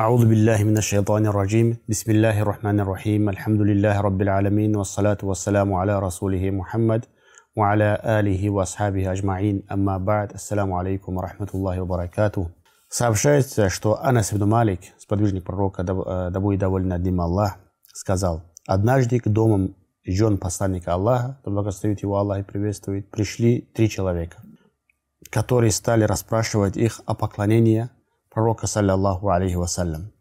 أعوذ بالله من الشيطان الرجيم بسم الله الرحمن الرحيم الحمد لله رب العالمين والصلاة والسلام على رسوله محمد وعلى آله وأصحابه أجمعين أما بعد السلام عليكم ورحمة الله وبركاته Сообщается, что Анас ибн Малик, сподвижник пророка, да будет доволен над ним Аллах, сказал, «Однажды к домам жен посланника Аллаха, да благословит его Аллах и приветствует, пришли три человека, которые стали расспрашивать их о поклонении пророка, саллиллаху алейхи вассалям.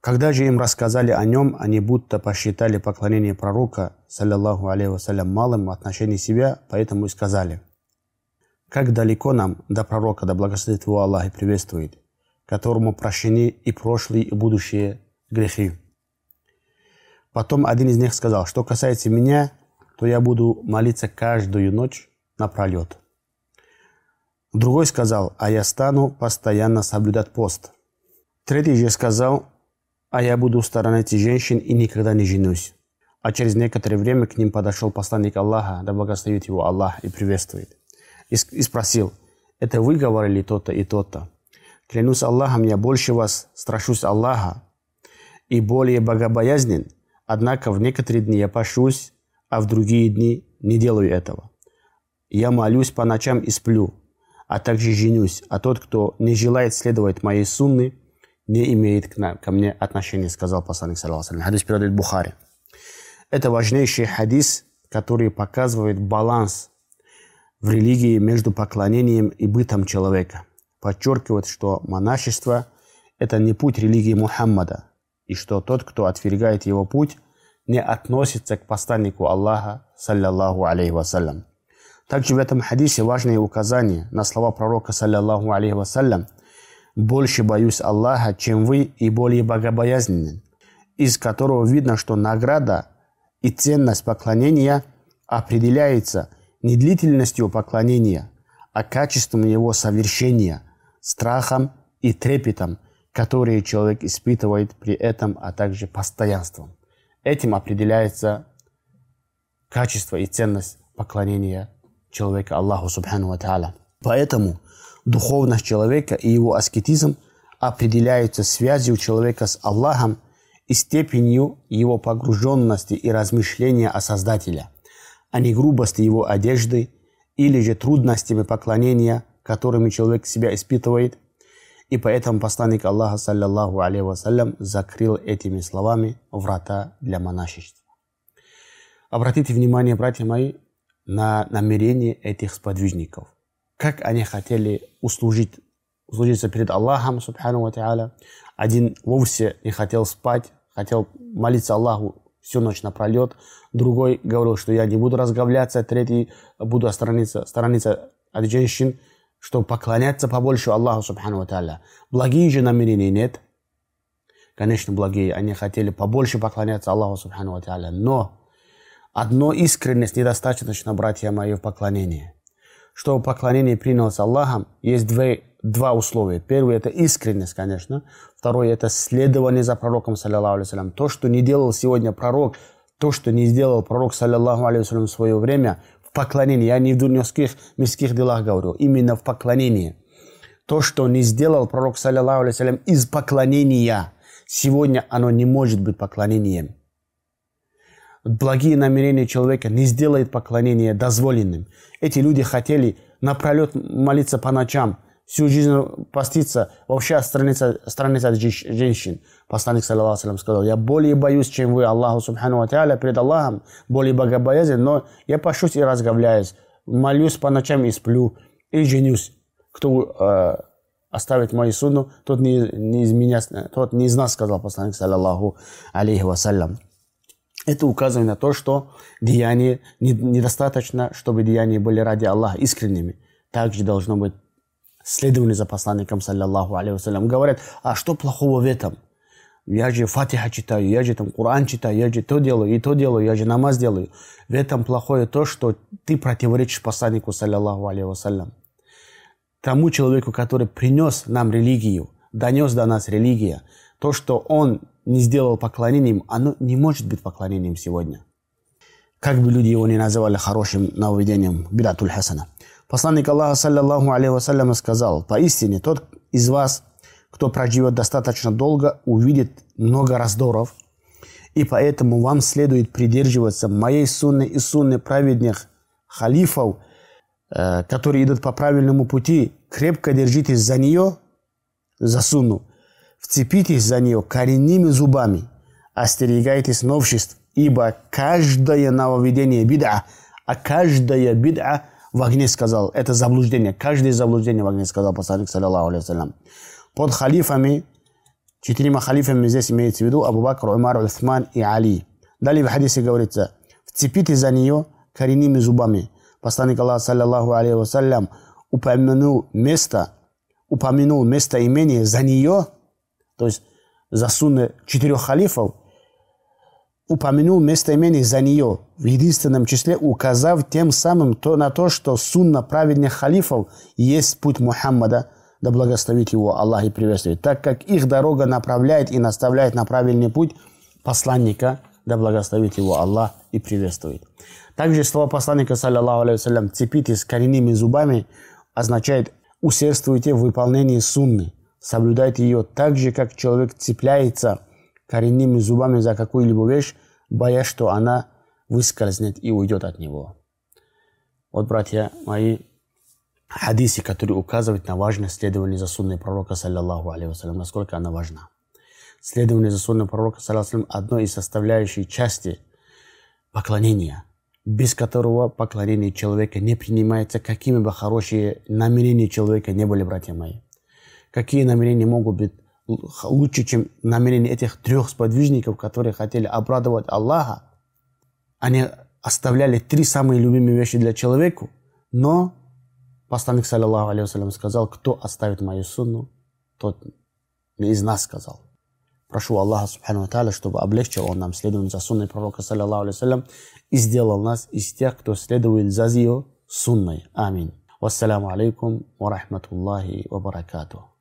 Когда же им рассказали о нем, они будто посчитали поклонение пророка, саллиллаху алейхи вассалям, малым в отношении себя, поэтому и сказали, «Как далеко нам до пророка, да благословит его Аллах и приветствует, которому прощены и прошлые, и будущие грехи». Потом один из них сказал, что касается меня, то я буду молиться каждую ночь напролет. Другой сказал, а я стану постоянно соблюдать пост. Третий же сказал, а я буду сторонить женщин и никогда не женюсь. А через некоторое время к ним подошел посланник Аллаха, да благословит его Аллах и приветствует. И, и спросил, это вы говорили то-то и то-то? Клянусь Аллахом, я больше вас страшусь Аллаха и более богобоязнен, однако в некоторые дни я пошусь, а в другие дни не делаю этого. Я молюсь по ночам и сплю, а также женюсь, а тот, кто не желает следовать моей сунны, не имеет к, ко мне отношения, сказал посланник, саллаху Хадис передает Бухари. Это важнейший хадис, который показывает баланс в религии между поклонением и бытом человека. Подчеркивает, что монашество – это не путь религии Мухаммада, и что тот, кто отвергает его путь, не относится к посланнику Аллаха, саллиллаху алейхи вассалям. Также в этом хадисе важное указание на слова пророка, саллиллаху алейхи вассалям, «Больше боюсь Аллаха, чем вы, и более богобоязненен», из которого видно, что награда и ценность поклонения определяется не длительностью поклонения, а качеством его совершения, страхом и трепетом, которые человек испытывает при этом, а также постоянством. Этим определяется качество и ценность поклонения человека Аллаху Субхану Ва. Поэтому духовность человека и его аскетизм определяются связью человека с Аллахом и степенью его погруженности и размышления о Создателя, а не грубости его одежды или же трудностями поклонения, которыми человек себя испытывает. И поэтому посланник Аллаха, саллиллаху алейхи вассалям, закрыл этими словами врата для монашества. Обратите внимание, братья мои, на намерение этих сподвижников. Как они хотели услужить, услужиться перед Аллахом, субхану ва. Один вовсе не хотел спать, хотел молиться Аллаху всю ночь напролет. Другой говорил, что я не буду разговляться. Третий буду сторониться, сторониться от женщин, чтобы поклоняться побольше Аллаху, субхану ва та'аля. Благие же намерения нет. Конечно, благие. Они хотели побольше поклоняться Аллаху, субхану ва та'аля. Но Одно искренность недостаточно, братья мои, в поклонении. Чтобы поклонение принялось Аллахом, есть два, два условия. Первое – это искренность, конечно. Второе – это следование за пророком, саллиллаху алейhi То, что не делал сегодня пророк, то, что не сделал пророк, саллиллаху алейhi в свое время, в поклонении. Я не в дурневских, мирских делах говорю, именно в поклонении. То, что не сделал пророк, саллиллаху алейhi из поклонения, сегодня оно не может быть поклонением благие намерения человека не сделает поклонение дозволенным. Эти люди хотели напролет молиться по ночам, всю жизнь поститься, вообще отстраниться, отстраниться от женщин. Посланник, саллиллаху сказал, я более боюсь, чем вы, Аллаху, субхану ва та'аля, перед Аллахом, более богобоязнен, но я пошусь и разговляюсь, молюсь по ночам и сплю, и женюсь. Кто э, оставит мою суну, тот не, не из меня, тот не из нас, сказал посланник, саллиллаху алейхи вассалям. Это указывает на то, что деяния недостаточно, чтобы деяния были ради Аллаха искренними. Также должно быть следование за посланником, саллиллаху алейхи Говорят, а что плохого в этом? Я же Фатиха читаю, я же там Коран читаю, я же то делаю и то делаю, я же намаз делаю. В этом плохое то, что ты противоречишь посланнику, саллиллаху алейхи Тому человеку, который принес нам религию, донес до нас религия, то, что он не сделал поклонением, оно не может быть поклонением сегодня. Как бы люди его не называли хорошим нововведением, бидатуль хасана. Посланник Аллаха, саллиллаху алейхи вассалям, сказал, поистине тот из вас, кто проживет достаточно долго, увидит много раздоров. И поэтому вам следует придерживаться моей сунны и сунны праведных халифов, э, которые идут по правильному пути. Крепко держитесь за нее, за сунну. Вцепитесь за нее коренными зубами. Остерегайтесь новшеств, ибо каждое нововведение бида, а каждая бида в огне сказал, это заблуждение, каждое заблуждение в огне сказал посланник, саллиллаху алейхи Под халифами, четырьмя халифами здесь имеется в виду Абу Бакр, Умар, Усман и Али. Далее в хадисе говорится, вцепите за нее коренными зубами. Посланник Аллаха, саллиллаху алейхи вассалям, упомянул место, упомянул место имени за нее, то есть за сунны четырех халифов, упомянул место имени за нее в единственном числе, указав тем самым то, на то, что сунна праведных халифов есть путь Мухаммада, да благословит его Аллах и приветствует, так как их дорога направляет и наставляет на правильный путь посланника, да благословит его Аллах и приветствует. Также слова посланника, саллиллаху алейhi цепитесь коренными зубами, означает усердствуйте в выполнении сунны, соблюдайте ее так же, как человек цепляется – коренными зубами за какую-либо вещь, боясь, что она выскользнет и уйдет от него. Вот, братья мои, хадисы, которые указывают на важность следования за сунной пророка, саллиллаху алейhi насколько она важна. Следование за сунной пророка, саллиллаху одной из составляющих части поклонения, без которого поклонение человека не принимается, какими бы хорошие намерения человека не были, братья мои. Какие намерения могут быть лучше, чем намерение этих трех сподвижников, которые хотели обрадовать Аллаха. Они оставляли три самые любимые вещи для человека, но посланник, саллиллаху алейhi сказал, кто оставит мою сунну, тот из нас сказал. Прошу Аллаха, субхану тааля, чтобы облегчил он нам следование за сунной пророка, саллиллаху алейhi и сделал нас из тех, кто следует за ее сунной. Аминь. Вассаламу алейкум ва рахматуллахи ва баракатух.